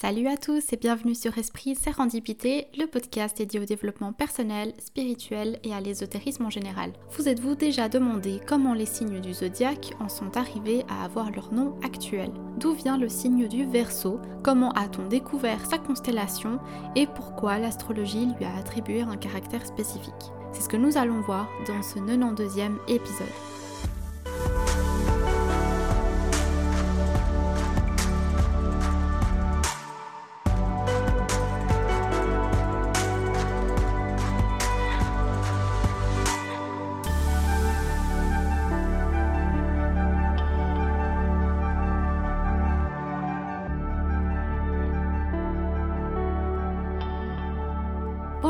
Salut à tous et bienvenue sur Esprit Sérendipité, le podcast dédié au développement personnel, spirituel et à l'ésotérisme en général. Vous êtes-vous déjà demandé comment les signes du zodiaque en sont arrivés à avoir leur nom actuel? D'où vient le signe du Verseau Comment a-t-on découvert sa constellation? Et pourquoi l'astrologie lui a attribué un caractère spécifique? C'est ce que nous allons voir dans ce 92e épisode.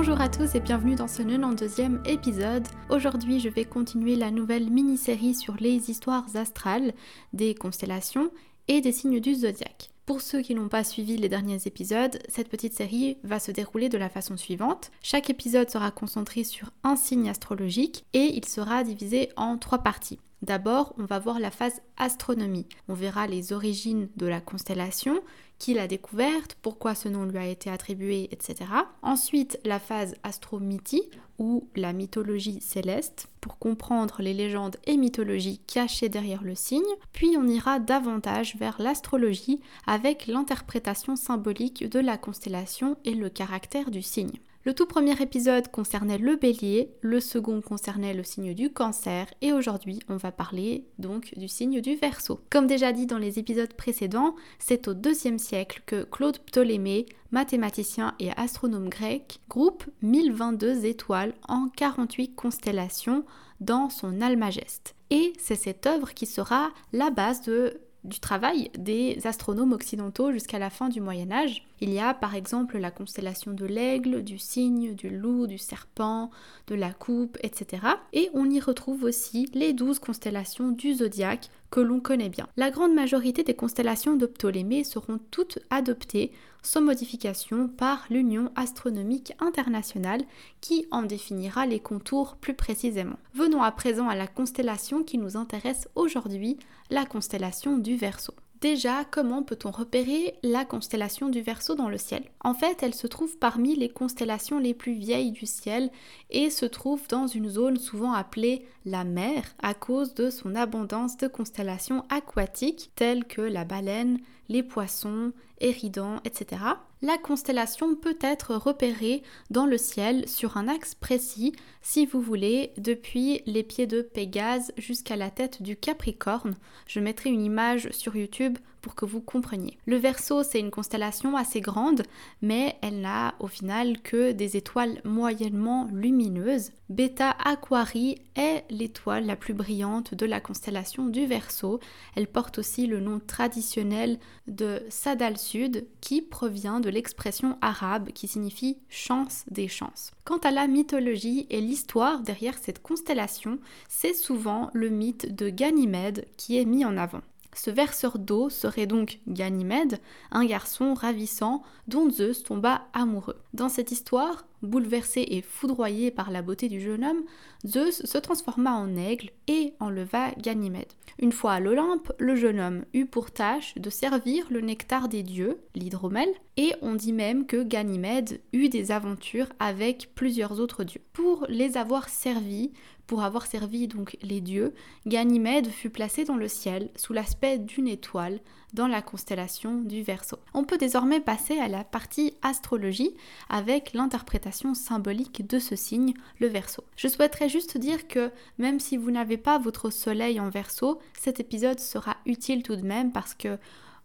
Bonjour à tous et bienvenue dans ce 92e épisode. Aujourd'hui, je vais continuer la nouvelle mini-série sur les histoires astrales, des constellations et des signes du zodiaque. Pour ceux qui n'ont pas suivi les derniers épisodes, cette petite série va se dérouler de la façon suivante. Chaque épisode sera concentré sur un signe astrologique et il sera divisé en trois parties. D'abord, on va voir la phase astronomie. On verra les origines de la constellation, qui l'a découverte, pourquoi ce nom lui a été attribué, etc. Ensuite, la phase astromythie ou la mythologie céleste pour comprendre les légendes et mythologies cachées derrière le signe. Puis on ira davantage vers l'astrologie avec l'interprétation symbolique de la constellation et le caractère du signe. Le tout premier épisode concernait le bélier, le second concernait le signe du cancer et aujourd'hui on va parler donc du signe du verso. Comme déjà dit dans les épisodes précédents, c'est au deuxième siècle que Claude Ptolémée, mathématicien et astronome grec, groupe 1022 étoiles en 48 constellations dans son Almageste. Et c'est cette œuvre qui sera la base de du travail des astronomes occidentaux jusqu'à la fin du Moyen Âge. Il y a par exemple la constellation de l'aigle, du cygne, du loup, du serpent, de la coupe, etc. Et on y retrouve aussi les douze constellations du zodiaque que l'on connaît bien. La grande majorité des constellations de Ptolémée seront toutes adoptées sans modification par l'Union astronomique internationale qui en définira les contours plus précisément. Venons à présent à la constellation qui nous intéresse aujourd'hui, la constellation du Verseau. Déjà, comment peut-on repérer la constellation du Verseau dans le ciel? En fait, elle se trouve parmi les constellations les plus vieilles du ciel et se trouve dans une zone souvent appelée la mer à cause de son abondance de constellations aquatiques telles que la baleine, les poissons, Éridan, etc. La constellation peut être repérée dans le ciel sur un axe précis, si vous voulez, depuis les pieds de Pégase jusqu'à la tête du Capricorne. Je mettrai une image sur YouTube pour que vous compreniez. Le Verseau, c'est une constellation assez grande, mais elle n'a au final que des étoiles moyennement lumineuses. Beta Aquarii est l'étoile la plus brillante de la constellation du Verseau. Elle porte aussi le nom traditionnel de Sadal Sud, qui provient de l'expression arabe qui signifie chance des chances. Quant à la mythologie et l'histoire derrière cette constellation, c'est souvent le mythe de Ganymède qui est mis en avant. Ce verseur d'eau serait donc Ganymède, un garçon ravissant dont Zeus tomba amoureux. Dans cette histoire, bouleversé et foudroyé par la beauté du jeune homme, Zeus se transforma en aigle et enleva Ganymède. Une fois à l'Olympe, le jeune homme eut pour tâche de servir le nectar des dieux, l'hydromel, et on dit même que Ganymède eut des aventures avec plusieurs autres dieux. Pour les avoir servis, pour avoir servi donc les dieux, Ganymède fut placé dans le ciel sous l'aspect d'une étoile dans la constellation du Verseau. On peut désormais passer à la partie astrologie avec l'interprétation symbolique de ce signe, le Verseau. Je souhaiterais juste dire que même si vous n'avez pas votre soleil en Verseau, cet épisode sera utile tout de même parce que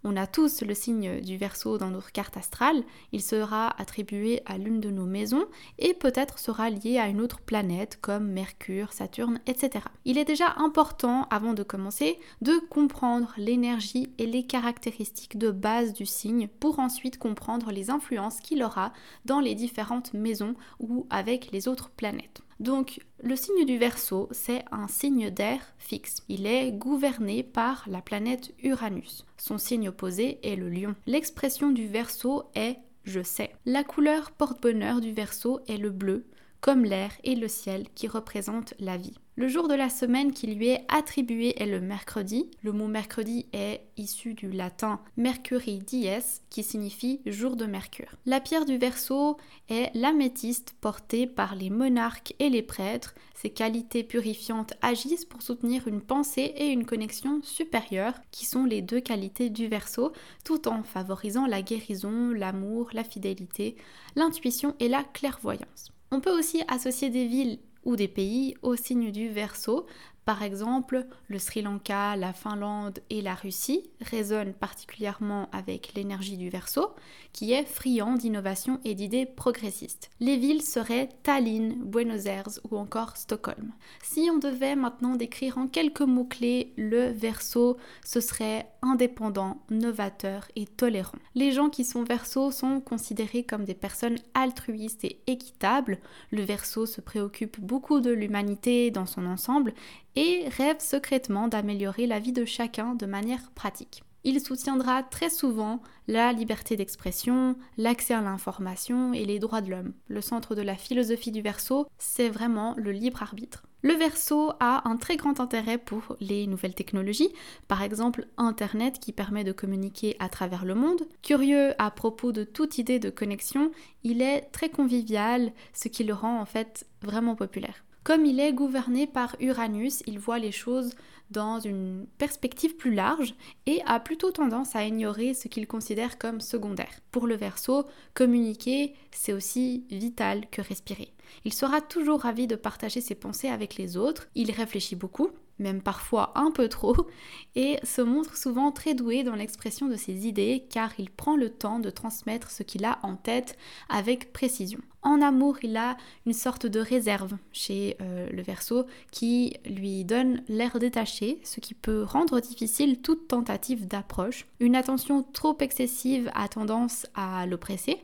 on a tous le signe du Verseau dans notre carte astrale, il sera attribué à l'une de nos maisons et peut-être sera lié à une autre planète comme Mercure, Saturne, etc. Il est déjà important, avant de commencer, de comprendre l'énergie et les caractéristiques de base du signe pour ensuite comprendre les influences qu'il aura dans les différentes maisons ou avec les autres planètes. Donc, le signe du Verseau, c'est un signe d'air fixe. Il est gouverné par la planète Uranus. Son signe opposé est le lion. L'expression du Verseau est je sais. La couleur porte-bonheur du Verseau est le bleu, comme l'air et le ciel qui représentent la vie. Le jour de la semaine qui lui est attribué est le mercredi. Le mot mercredi est issu du latin Mercuri dies, qui signifie jour de Mercure. La pierre du Verseau est l'améthyste portée par les monarques et les prêtres. Ses qualités purifiantes agissent pour soutenir une pensée et une connexion supérieure, qui sont les deux qualités du Verseau, tout en favorisant la guérison, l'amour, la fidélité, l'intuition et la clairvoyance. On peut aussi associer des villes ou des pays au signe du Verseau. Par exemple, le Sri Lanka, la Finlande et la Russie résonnent particulièrement avec l'énergie du Verseau, qui est friand d'innovation et d'idées progressistes. Les villes seraient Tallinn, Buenos Aires ou encore Stockholm. Si on devait maintenant décrire en quelques mots-clés le Verseau, ce serait indépendant, novateur et tolérant. Les gens qui sont Verseau sont considérés comme des personnes altruistes et équitables. Le Verseau se préoccupe beaucoup de l'humanité dans son ensemble et rêve secrètement d'améliorer la vie de chacun de manière pratique. Il soutiendra très souvent la liberté d'expression, l'accès à l'information et les droits de l'homme. Le centre de la philosophie du Verseau, c'est vraiment le libre arbitre. Le Verseau a un très grand intérêt pour les nouvelles technologies, par exemple Internet qui permet de communiquer à travers le monde. Curieux à propos de toute idée de connexion, il est très convivial, ce qui le rend en fait vraiment populaire. Comme il est gouverné par Uranus, il voit les choses dans une perspective plus large et a plutôt tendance à ignorer ce qu'il considère comme secondaire. Pour le Verseau, communiquer, c'est aussi vital que respirer. Il sera toujours ravi de partager ses pensées avec les autres, il réfléchit beaucoup, même parfois un peu trop, et se montre souvent très doué dans l'expression de ses idées car il prend le temps de transmettre ce qu'il a en tête avec précision. En amour, il a une sorte de réserve chez euh, le Verseau qui lui donne l'air détaché, ce qui peut rendre difficile toute tentative d'approche. Une attention trop excessive a tendance à l'oppresser,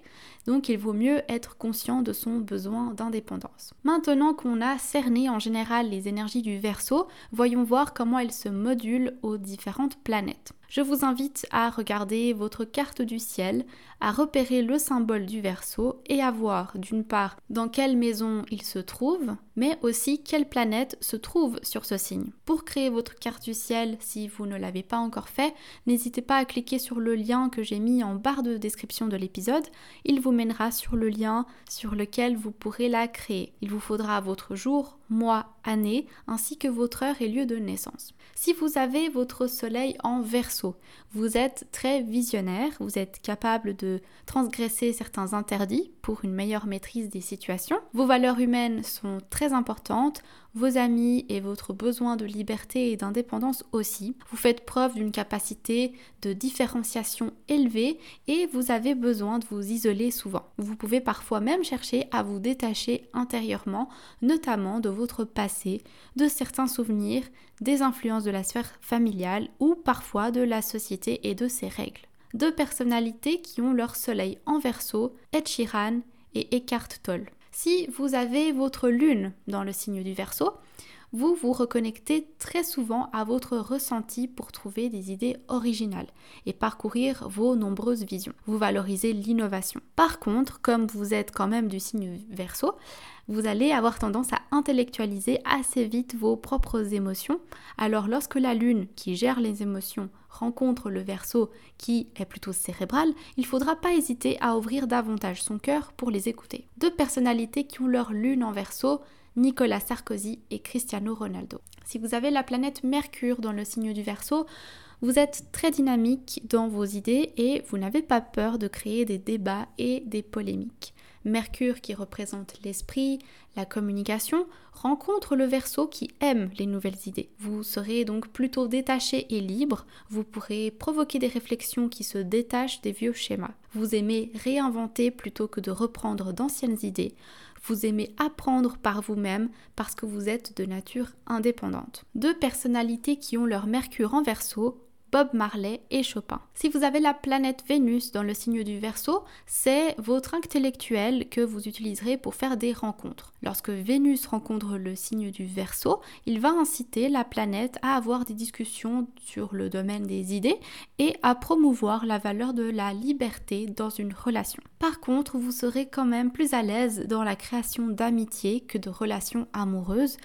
donc il vaut mieux être conscient de son besoin d'indépendance. Maintenant qu'on a cerné en général les énergies du Verseau, voyons voir comment elles se modulent aux différentes planètes je vous invite à regarder votre carte du ciel, à repérer le symbole du Verseau et à voir d'une part dans quelle maison il se trouve, mais aussi quelle planète se trouve sur ce signe. Pour créer votre carte du ciel, si vous ne l'avez pas encore fait, n'hésitez pas à cliquer sur le lien que j'ai mis en barre de description de l'épisode. Il vous mènera sur le lien sur lequel vous pourrez la créer. Il vous faudra votre jour, mois, année, ainsi que votre heure et lieu de naissance. Si vous avez votre soleil en verso, vous êtes très visionnaire, vous êtes capable de transgresser certains interdits une meilleure maîtrise des situations. Vos valeurs humaines sont très importantes, vos amis et votre besoin de liberté et d'indépendance aussi. Vous faites preuve d'une capacité de différenciation élevée et vous avez besoin de vous isoler souvent. Vous pouvez parfois même chercher à vous détacher intérieurement, notamment de votre passé, de certains souvenirs, des influences de la sphère familiale ou parfois de la société et de ses règles. Deux personnalités qui ont leur soleil en verso, Ed Sheeran et Eckhart Tolle. Si vous avez votre lune dans le signe du Verseau, vous vous reconnectez très souvent à votre ressenti pour trouver des idées originales et parcourir vos nombreuses visions. Vous valorisez l'innovation. Par contre, comme vous êtes quand même du signe Verseau, vous allez avoir tendance à intellectualiser assez vite vos propres émotions. Alors lorsque la lune qui gère les émotions rencontre le verso qui est plutôt cérébral, il faudra pas hésiter à ouvrir davantage son cœur pour les écouter. Deux personnalités qui ont leur lune en verso, Nicolas Sarkozy et Cristiano Ronaldo. Si vous avez la planète Mercure dans le signe du verso, vous êtes très dynamique dans vos idées et vous n'avez pas peur de créer des débats et des polémiques. Mercure qui représente l'esprit, la communication, rencontre le Verseau qui aime les nouvelles idées. Vous serez donc plutôt détaché et libre, vous pourrez provoquer des réflexions qui se détachent des vieux schémas. Vous aimez réinventer plutôt que de reprendre d'anciennes idées. Vous aimez apprendre par vous-même parce que vous êtes de nature indépendante. Deux personnalités qui ont leur Mercure en Verseau Bob Marley et Chopin. Si vous avez la planète Vénus dans le signe du Verseau, c'est votre intellectuel que vous utiliserez pour faire des rencontres. Lorsque Vénus rencontre le signe du Verseau, il va inciter la planète à avoir des discussions sur le domaine des idées et à promouvoir la valeur de la liberté dans une relation. Par contre, vous serez quand même plus à l'aise dans la création d'amitié que de relations amoureuses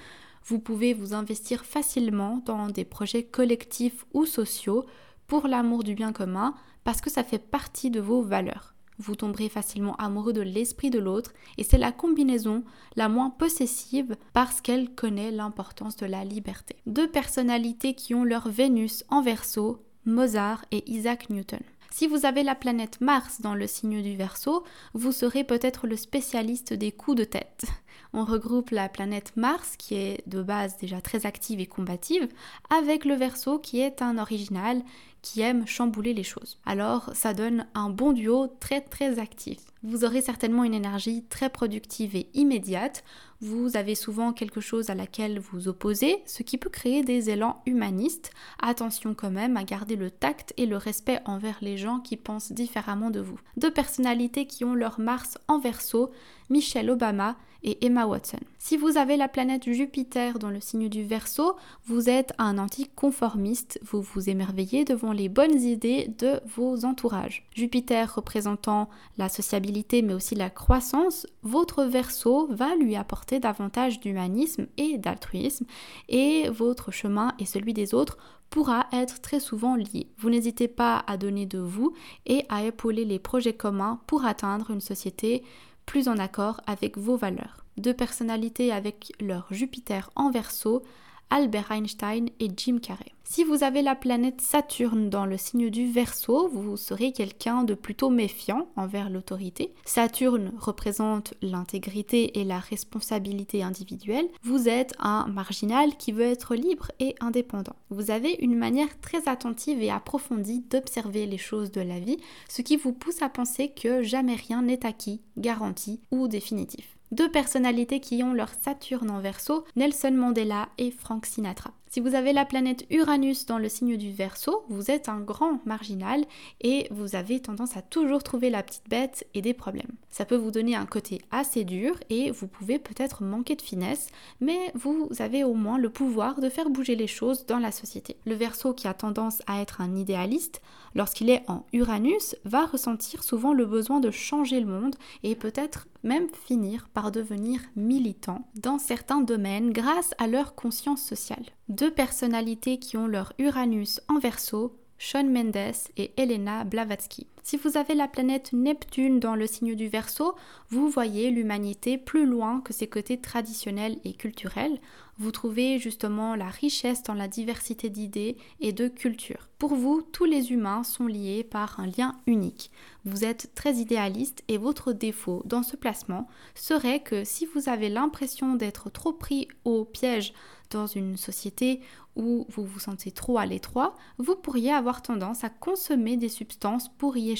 Vous pouvez vous investir facilement dans des projets collectifs ou sociaux pour l'amour du bien commun parce que ça fait partie de vos valeurs. Vous tomberez facilement amoureux de l'esprit de l'autre et c'est la combinaison la moins possessive parce qu'elle connaît l'importance de la liberté. Deux personnalités qui ont leur Vénus en verso, Mozart et Isaac Newton. Si vous avez la planète Mars dans le signe du Verseau, vous serez peut-être le spécialiste des coups de tête. On regroupe la planète Mars, qui est de base déjà très active et combative, avec le Verseau, qui est un original qui aime chambouler les choses. Alors ça donne un bon duo très très actif. Vous aurez certainement une énergie très productive et immédiate, vous avez souvent quelque chose à laquelle vous opposez, ce qui peut créer des élans humanistes. Attention quand même à garder le tact et le respect envers les gens qui pensent différemment de vous. Deux personnalités qui ont leur Mars en verso, Michelle Obama et Emma Watson. Si vous avez la planète Jupiter dans le signe du Verseau, vous êtes un anticonformiste, vous vous émerveillez devant les bonnes idées de vos entourages. Jupiter représentant la sociabilité mais aussi la croissance, votre Verseau va lui apporter davantage d'humanisme et d'altruisme et votre chemin et celui des autres pourra être très souvent lié. Vous n'hésitez pas à donner de vous et à épauler les projets communs pour atteindre une société plus en accord avec vos valeurs. Deux personnalités avec leur Jupiter en verso, Albert Einstein et Jim Carrey. Si vous avez la planète Saturne dans le signe du Verseau, vous serez quelqu'un de plutôt méfiant envers l'autorité. Saturne représente l'intégrité et la responsabilité individuelle. Vous êtes un marginal qui veut être libre et indépendant. Vous avez une manière très attentive et approfondie d'observer les choses de la vie, ce qui vous pousse à penser que jamais rien n'est acquis, garanti ou définitif deux personnalités qui ont leur Saturne en verso, Nelson Mandela et Frank Sinatra. Si vous avez la planète Uranus dans le signe du Verseau, vous êtes un grand marginal et vous avez tendance à toujours trouver la petite bête et des problèmes. Ça peut vous donner un côté assez dur et vous pouvez peut-être manquer de finesse, mais vous avez au moins le pouvoir de faire bouger les choses dans la société. Le Verseau qui a tendance à être un idéaliste, lorsqu'il est en Uranus, va ressentir souvent le besoin de changer le monde et peut-être même finir par devenir militant dans certains domaines grâce à leur conscience sociale deux personnalités qui ont leur Uranus en verso, Sean Mendes et Elena Blavatsky. Si vous avez la planète Neptune dans le signe du Verseau, vous voyez l'humanité plus loin que ses côtés traditionnels et culturels. Vous trouvez justement la richesse dans la diversité d'idées et de cultures. Pour vous, tous les humains sont liés par un lien unique. Vous êtes très idéaliste et votre défaut dans ce placement serait que si vous avez l'impression d'être trop pris au piège dans une société où vous vous sentez trop à l'étroit, vous pourriez avoir tendance à consommer des substances pour y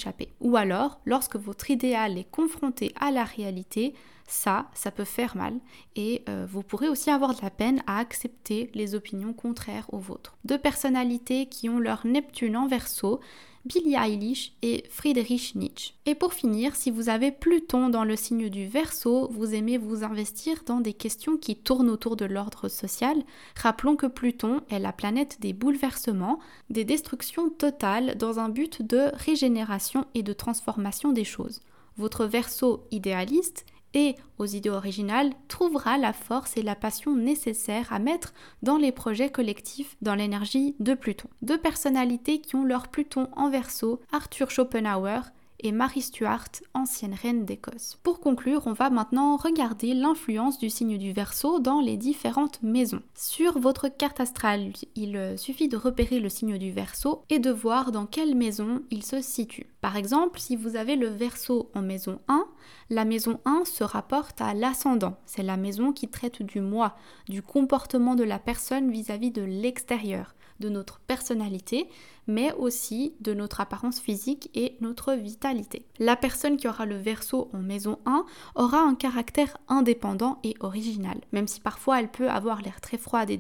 Ou alors, lorsque votre idéal est confronté à la réalité, ça, ça peut faire mal et euh, vous pourrez aussi avoir de la peine à accepter les opinions contraires aux vôtres. Deux personnalités qui ont leur Neptune en verso Billie Eilish et Friedrich Nietzsche. Et pour finir, si vous avez Pluton dans le signe du Verseau, vous aimez vous investir dans des questions qui tournent autour de l'ordre social. Rappelons que Pluton est la planète des bouleversements, des destructions totales dans un but de régénération et de transformation des choses. Votre Verseau idéaliste et aux idées originales trouvera la force et la passion nécessaires à mettre dans les projets collectifs dans l'énergie de Pluton. Deux personnalités qui ont leur Pluton en verso, Arthur Schopenhauer et Marie Stuart, ancienne reine d'Écosse. Pour conclure, on va maintenant regarder l'influence du signe du Verseau dans les différentes maisons. Sur votre carte astrale, il suffit de repérer le signe du Verseau et de voir dans quelle maison il se situe. Par exemple, si vous avez le Verseau en maison 1, la maison 1 se rapporte à l'ascendant. C'est la maison qui traite du moi, du comportement de la personne vis-à-vis -vis de l'extérieur de notre personnalité, mais aussi de notre apparence physique et notre vitalité. La personne qui aura le verso en maison 1 aura un caractère indépendant et original, même si parfois elle peut avoir l'air très froide et,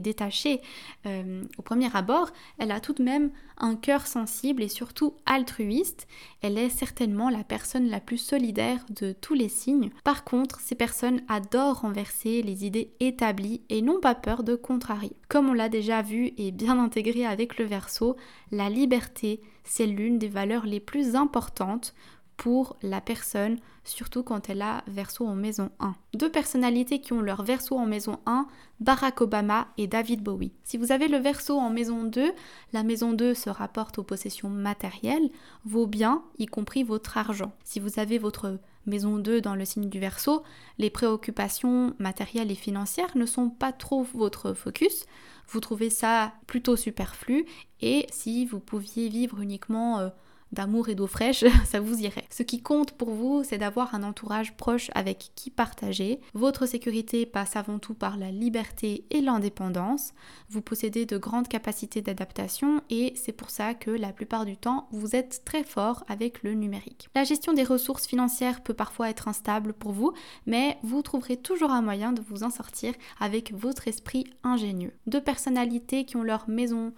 détachée euh, au premier abord, elle a tout de même un cœur sensible et surtout altruiste. Elle est certainement la personne la plus solidaire de tous les signes. Par contre, ces personnes adorent renverser les idées établies et n'ont pas peur de contrarier. Comme on l'a déjà vu et bien intégré avec le verso, la liberté, c'est l'une des valeurs les plus importantes pour la personne, surtout quand elle a verso en maison 1. Deux personnalités qui ont leur verso en maison 1, Barack Obama et David Bowie. Si vous avez le verso en maison 2, la maison 2 se rapporte aux possessions matérielles, vos biens, y compris votre argent. Si vous avez votre maison 2 dans le signe du verso, les préoccupations matérielles et financières ne sont pas trop votre focus. Vous trouvez ça plutôt superflu et si vous pouviez vivre uniquement euh, d'amour et d'eau fraîche, ça vous irait. Ce qui compte pour vous, c'est d'avoir un entourage proche avec qui partager. Votre sécurité passe avant tout par la liberté et l'indépendance. Vous possédez de grandes capacités d'adaptation et c'est pour ça que la plupart du temps, vous êtes très fort avec le numérique. La gestion des ressources financières peut parfois être instable pour vous, mais vous trouverez toujours un moyen de vous en sortir avec votre esprit ingénieux. Deux personnalités qui ont leur maison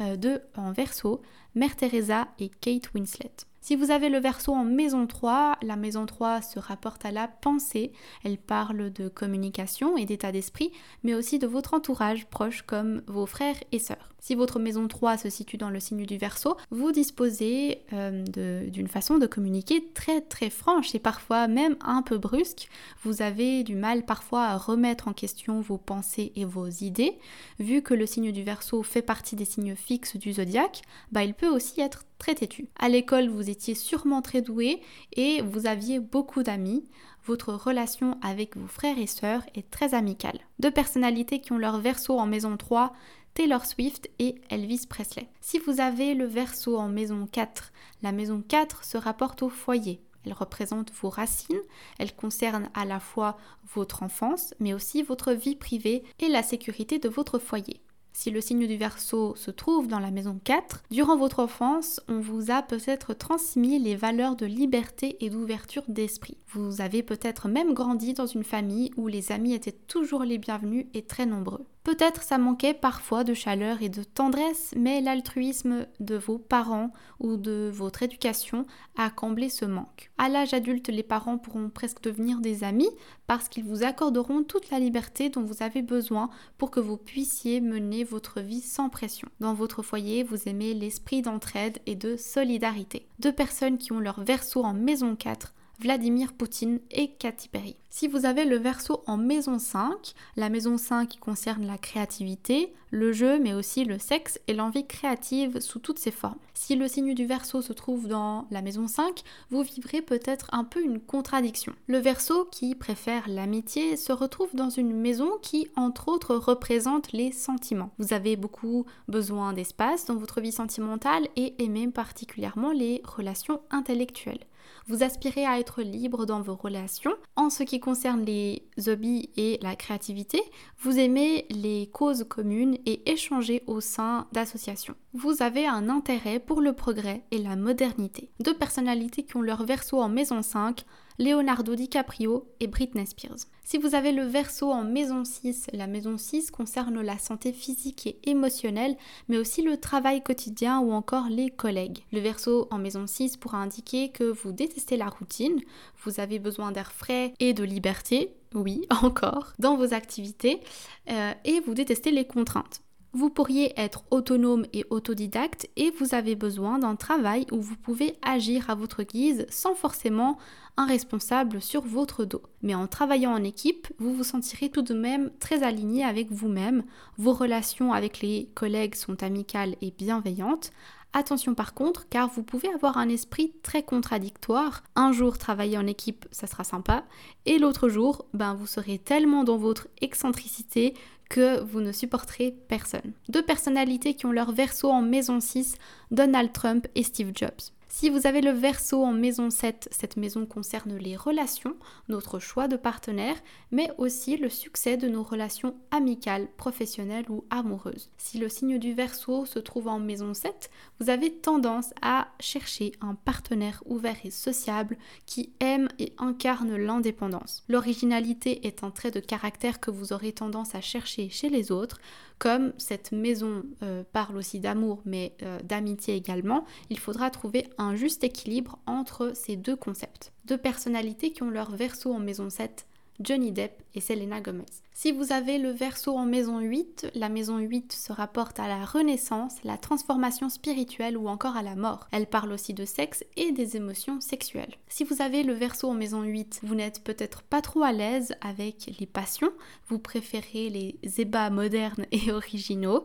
euh, de en verso Mère Teresa et Kate Winslet. Si vous avez le verso en maison 3, la maison 3 se rapporte à la pensée, elle parle de communication et d'état d'esprit, mais aussi de votre entourage proche comme vos frères et sœurs. Si votre maison 3 se situe dans le signe du Verseau, vous disposez euh, d'une façon de communiquer très très franche et parfois même un peu brusque. Vous avez du mal parfois à remettre en question vos pensées et vos idées. Vu que le signe du Verseau fait partie des signes fixes du zodiaque, bah, il peut aussi être têtu. À l'école, vous étiez sûrement très doué et vous aviez beaucoup d'amis votre relation avec vos frères et sœurs est très amicale. Deux personnalités qui ont leur verso en maison 3 Taylor Swift et Elvis Presley. Si vous avez le verso en maison 4, la maison 4 se rapporte au foyer. Elle représente vos racines, elle concerne à la fois votre enfance, mais aussi votre vie privée et la sécurité de votre foyer. Si le signe du Verseau se trouve dans la maison 4, durant votre enfance, on vous a peut-être transmis les valeurs de liberté et d'ouverture d'esprit. Vous avez peut-être même grandi dans une famille où les amis étaient toujours les bienvenus et très nombreux. Peut-être ça manquait parfois de chaleur et de tendresse, mais l'altruisme de vos parents ou de votre éducation a comblé ce manque. À l'âge adulte, les parents pourront presque devenir des amis parce qu'ils vous accorderont toute la liberté dont vous avez besoin pour que vous puissiez mener votre vie sans pression. Dans votre foyer, vous aimez l'esprit d'entraide et de solidarité. Deux personnes qui ont leur verso en maison 4 Vladimir Poutine et Katy Perry. Si vous avez le verso en maison 5, la maison 5 qui concerne la créativité, le jeu, mais aussi le sexe et l'envie créative sous toutes ses formes. Si le signe du verso se trouve dans la maison 5, vous vivrez peut-être un peu une contradiction. Le verso, qui préfère l'amitié, se retrouve dans une maison qui, entre autres, représente les sentiments. Vous avez beaucoup besoin d'espace dans votre vie sentimentale et aimez particulièrement les relations intellectuelles. Vous aspirez à être libre dans vos relations. En ce qui concerne les hobbies et la créativité, vous aimez les causes communes et échanger au sein d'associations. Vous avez un intérêt pour le progrès et la modernité. Deux personnalités qui ont leur verso en maison 5, Leonardo DiCaprio et Britney Spears. Si vous avez le verso en maison 6, la maison 6 concerne la santé physique et émotionnelle, mais aussi le travail quotidien ou encore les collègues. Le verso en maison 6 pourra indiquer que vous détestez la routine, vous avez besoin d'air frais et de liberté, oui, encore, dans vos activités, euh, et vous détestez les contraintes. Vous pourriez être autonome et autodidacte et vous avez besoin d'un travail où vous pouvez agir à votre guise sans forcément un responsable sur votre dos. Mais en travaillant en équipe, vous vous sentirez tout de même très aligné avec vous-même. Vos relations avec les collègues sont amicales et bienveillantes. Attention par contre, car vous pouvez avoir un esprit très contradictoire. Un jour travailler en équipe, ça sera sympa, et l'autre jour, ben vous serez tellement dans votre excentricité que vous ne supporterez personne. Deux personnalités qui ont leur verso en maison 6, Donald Trump et Steve Jobs. Si vous avez le verso en maison 7, cette maison concerne les relations, notre choix de partenaire, mais aussi le succès de nos relations amicales, professionnelles ou amoureuses. Si le signe du verso se trouve en maison 7, vous avez tendance à chercher un partenaire ouvert et sociable qui aime et incarne l'indépendance. L'originalité est un trait de caractère que vous aurez tendance à chercher chez les autres. Comme cette maison euh, parle aussi d'amour mais euh, d'amitié également, il faudra trouver un juste équilibre entre ces deux concepts. Deux personnalités qui ont leur verso en maison 7 Johnny Depp et Selena Gomez. Si vous avez le verso en maison 8, la maison 8 se rapporte à la renaissance, la transformation spirituelle ou encore à la mort. Elle parle aussi de sexe et des émotions sexuelles. Si vous avez le verso en maison 8, vous n'êtes peut-être pas trop à l'aise avec les passions, vous préférez les ébats modernes et originaux.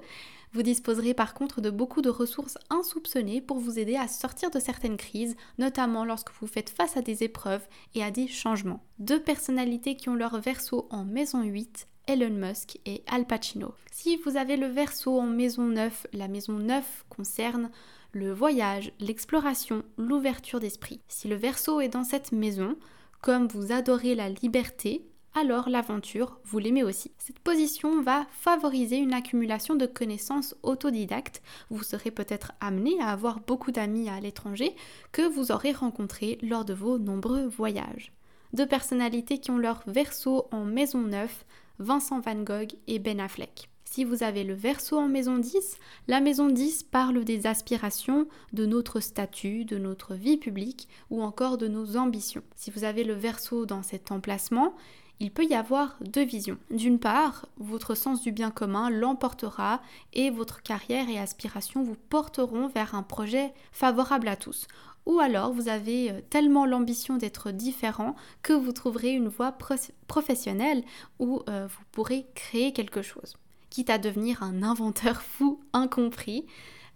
Vous disposerez par contre de beaucoup de ressources insoupçonnées pour vous aider à sortir de certaines crises, notamment lorsque vous faites face à des épreuves et à des changements. Deux personnalités qui ont leur verso en maison 8, Elon Musk et Al Pacino. Si vous avez le verso en maison 9, la maison 9 concerne le voyage, l'exploration, l'ouverture d'esprit. Si le verso est dans cette maison, comme vous adorez la liberté, alors l'aventure, vous l'aimez aussi. Cette position va favoriser une accumulation de connaissances autodidactes. Vous serez peut-être amené à avoir beaucoup d'amis à l'étranger que vous aurez rencontrés lors de vos nombreux voyages. Deux personnalités qui ont leur verso en maison 9, Vincent Van Gogh et Ben Affleck. Si vous avez le verso en maison 10, la maison 10 parle des aspirations, de notre statut, de notre vie publique ou encore de nos ambitions. Si vous avez le verso dans cet emplacement, il peut y avoir deux visions. D'une part, votre sens du bien commun l'emportera et votre carrière et aspiration vous porteront vers un projet favorable à tous. Ou alors vous avez euh, tellement l'ambition d'être différent que vous trouverez une voie professionnelle où euh, vous pourrez créer quelque chose, quitte à devenir un inventeur fou incompris.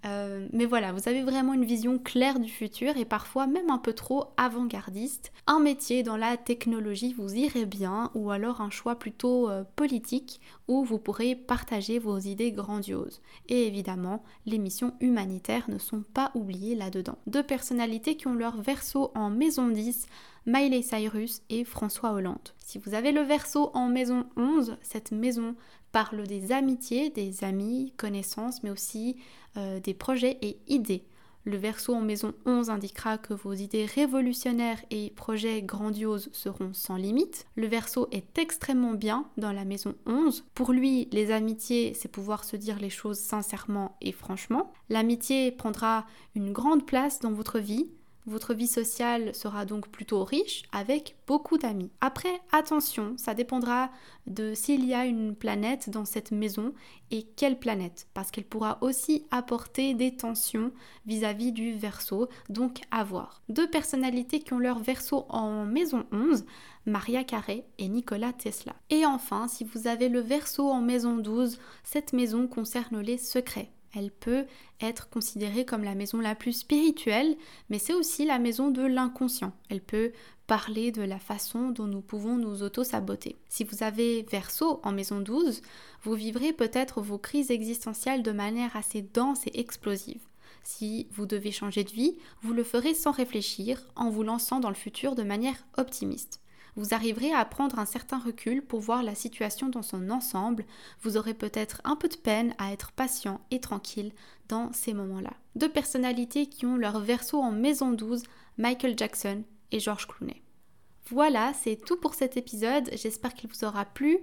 Euh, mais voilà, vous avez vraiment une vision claire du futur et parfois même un peu trop avant-gardiste. Un métier dans la technologie vous irait bien ou alors un choix plutôt euh, politique où vous pourrez partager vos idées grandioses. Et évidemment, les missions humanitaires ne sont pas oubliées là-dedans. Deux personnalités qui ont leur verso en maison 10, Miley Cyrus et François Hollande. Si vous avez le verso en maison 11, cette maison parle des amitiés, des amis, connaissances, mais aussi euh, des projets et idées. Le verso en maison 11 indiquera que vos idées révolutionnaires et projets grandioses seront sans limite. Le verso est extrêmement bien dans la maison 11. Pour lui, les amitiés, c'est pouvoir se dire les choses sincèrement et franchement. L'amitié prendra une grande place dans votre vie, votre vie sociale sera donc plutôt riche avec beaucoup d'amis. Après, attention, ça dépendra de s'il y a une planète dans cette maison et quelle planète, parce qu'elle pourra aussi apporter des tensions vis-à-vis du verso, donc à voir. Deux personnalités qui ont leur verso en maison 11, Maria Carré et Nikola Tesla. Et enfin, si vous avez le verso en maison 12, cette maison concerne les secrets elle peut être considérée comme la maison la plus spirituelle, mais c'est aussi la maison de l'inconscient. Elle peut parler de la façon dont nous pouvons nous auto-saboter. Si vous avez Verseau en maison 12, vous vivrez peut-être vos crises existentielles de manière assez dense et explosive. Si vous devez changer de vie, vous le ferez sans réfléchir, en vous lançant dans le futur de manière optimiste vous arriverez à prendre un certain recul pour voir la situation dans son ensemble, vous aurez peut-être un peu de peine à être patient et tranquille dans ces moments-là. Deux personnalités qui ont leur verso en maison 12, Michael Jackson et George Clooney. Voilà, c'est tout pour cet épisode, j'espère qu'il vous aura plu.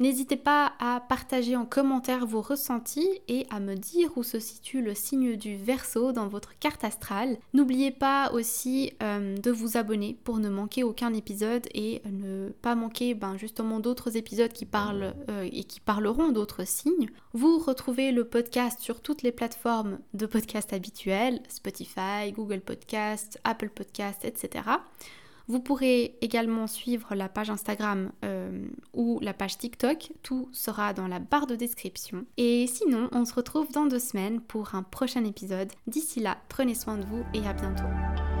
N'hésitez pas à partager en commentaire vos ressentis et à me dire où se situe le signe du Verseau dans votre carte astrale. N'oubliez pas aussi euh, de vous abonner pour ne manquer aucun épisode et ne pas manquer ben, justement d'autres épisodes qui parlent euh, et qui parleront d'autres signes. Vous retrouvez le podcast sur toutes les plateformes de podcast habituelles, Spotify, Google Podcast, Apple Podcast, etc. Vous pourrez également suivre la page Instagram euh, ou la page TikTok, tout sera dans la barre de description. Et sinon, on se retrouve dans deux semaines pour un prochain épisode. D'ici là, prenez soin de vous et à bientôt.